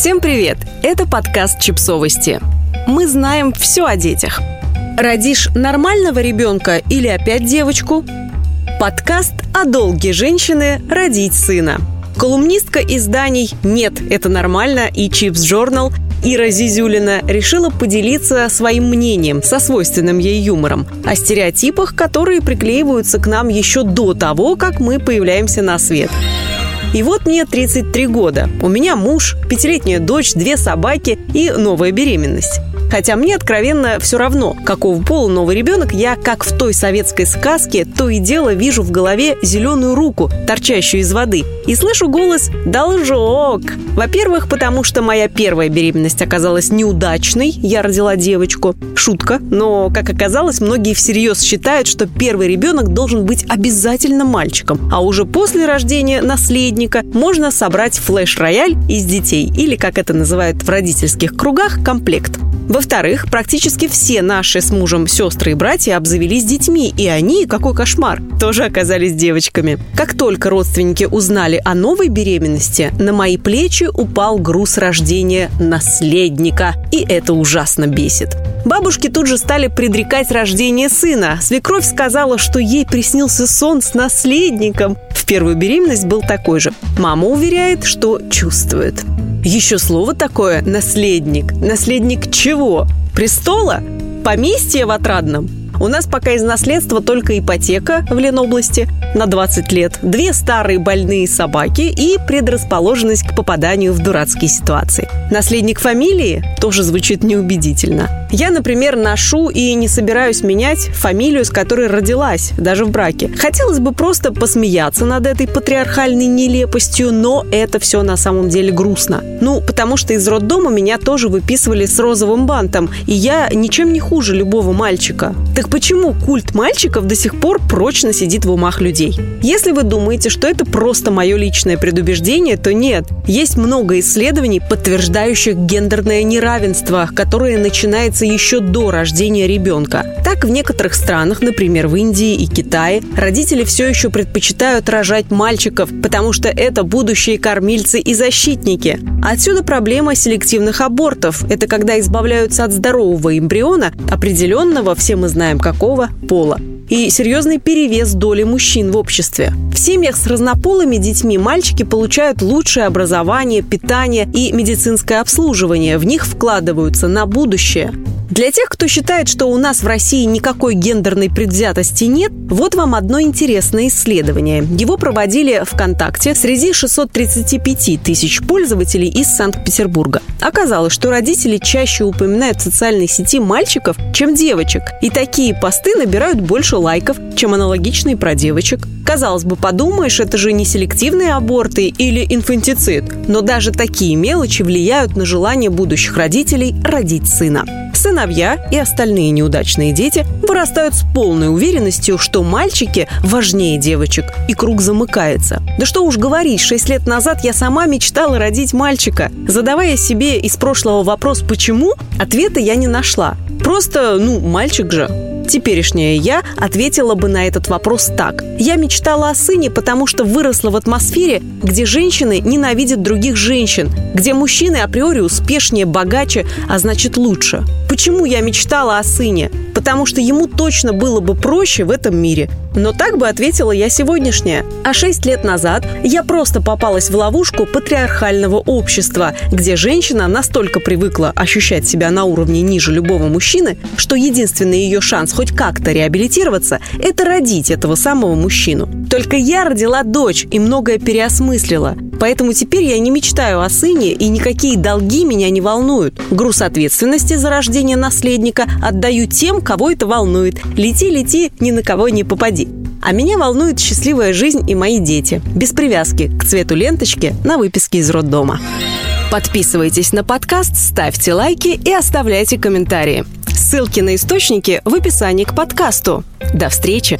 Всем привет! Это подкаст «Чипсовости». Мы знаем все о детях. Родишь нормального ребенка или опять девочку? Подкаст о долге женщины родить сына. Колумнистка изданий «Нет, это нормально» и «Чипс Journal Ира Зизюлина решила поделиться своим мнением со свойственным ей юмором о стереотипах, которые приклеиваются к нам еще до того, как мы появляемся на свет. И вот мне 33 года. У меня муж, пятилетняя дочь, две собаки и новая беременность. Хотя мне откровенно все равно, какого пола новый ребенок, я, как в той советской сказке, то и дело вижу в голове зеленую руку, торчащую из воды, и слышу голос «Должок». Во-первых, потому что моя первая беременность оказалась неудачной, я родила девочку. Шутка, но, как оказалось, многие всерьез считают, что первый ребенок должен быть обязательно мальчиком, а уже после рождения наследника можно собрать флеш-рояль из детей, или, как это называют в родительских кругах, комплект. Во-вторых, практически все наши с мужем сестры и братья обзавелись детьми, и они, какой кошмар, тоже оказались девочками. Как только родственники узнали о новой беременности, на мои плечи упал груз рождения наследника, и это ужасно бесит. Бабушки тут же стали предрекать рождение сына. Свекровь сказала, что ей приснился сон с наследником. В первую беременность был такой же. Мама уверяет, что чувствует. Еще слово такое «наследник». Наследник чего? Престола? Поместья в Отрадном? У нас пока из наследства только ипотека в Ленобласти на 20 лет, две старые больные собаки и предрасположенность к попаданию в дурацкие ситуации. Наследник фамилии тоже звучит неубедительно. Я, например, ношу и не собираюсь менять фамилию, с которой родилась, даже в браке. Хотелось бы просто посмеяться над этой патриархальной нелепостью, но это все на самом деле грустно. Ну, потому что из роддома меня тоже выписывали с розовым бантом, и я ничем не хуже любого мальчика. Так почему культ мальчиков до сих пор прочно сидит в умах людей? Если вы думаете, что это просто мое личное предубеждение, то нет. Есть много исследований, подтверждающих гендерное неравенство, которое начинается еще до рождения ребенка. Так, в некоторых странах, например, в Индии и Китае, родители все еще предпочитают рожать мальчиков, потому что это будущие кормильцы и защитники. Отсюда проблема селективных абортов. Это когда избавляются от здорового эмбриона, определенного, все мы знаем какого, пола и серьезный перевес доли мужчин в обществе. В семьях с разнополыми детьми мальчики получают лучшее образование, питание и медицинское обслуживание. В них вкладываются на будущее. Для тех, кто считает, что у нас в России никакой гендерной предвзятости нет, вот вам одно интересное исследование. Его проводили ВКонтакте среди 635 тысяч пользователей из Санкт-Петербурга. Оказалось, что родители чаще упоминают в социальной сети мальчиков, чем девочек. И такие посты набирают больше лайков, чем аналогичные про девочек. Казалось бы, подумаешь, это же не селективные аборты или инфантицид. Но даже такие мелочи влияют на желание будущих родителей родить сына сыновья и остальные неудачные дети вырастают с полной уверенностью, что мальчики важнее девочек, и круг замыкается. Да что уж говорить, шесть лет назад я сама мечтала родить мальчика. Задавая себе из прошлого вопрос «почему?», ответа я не нашла. Просто, ну, мальчик же. Теперешняя я ответила бы на этот вопрос так. Я мечтала о сыне, потому что выросла в атмосфере, где женщины ненавидят других женщин, где мужчины априори успешнее, богаче, а значит лучше. Почему я мечтала о сыне? Потому что ему точно было бы проще в этом мире. Но так бы ответила я сегодняшняя. А шесть лет назад я просто попалась в ловушку патриархального общества, где женщина настолько привыкла ощущать себя на уровне ниже любого мужчины, что единственный ее шанс хоть как-то реабилитироваться – это родить этого самого мужчину. Только я родила дочь и многое переосмыслила. Поэтому теперь я не мечтаю о сыне, и никакие долги меня не волнуют. Груз ответственности за рождение наследника отдаю тем, кого это волнует. Лети, лети, ни на кого не попади. А меня волнует счастливая жизнь и мои дети. Без привязки к цвету ленточки на выписке из роддома. Подписывайтесь на подкаст, ставьте лайки и оставляйте комментарии. Ссылки на источники в описании к подкасту. До встречи!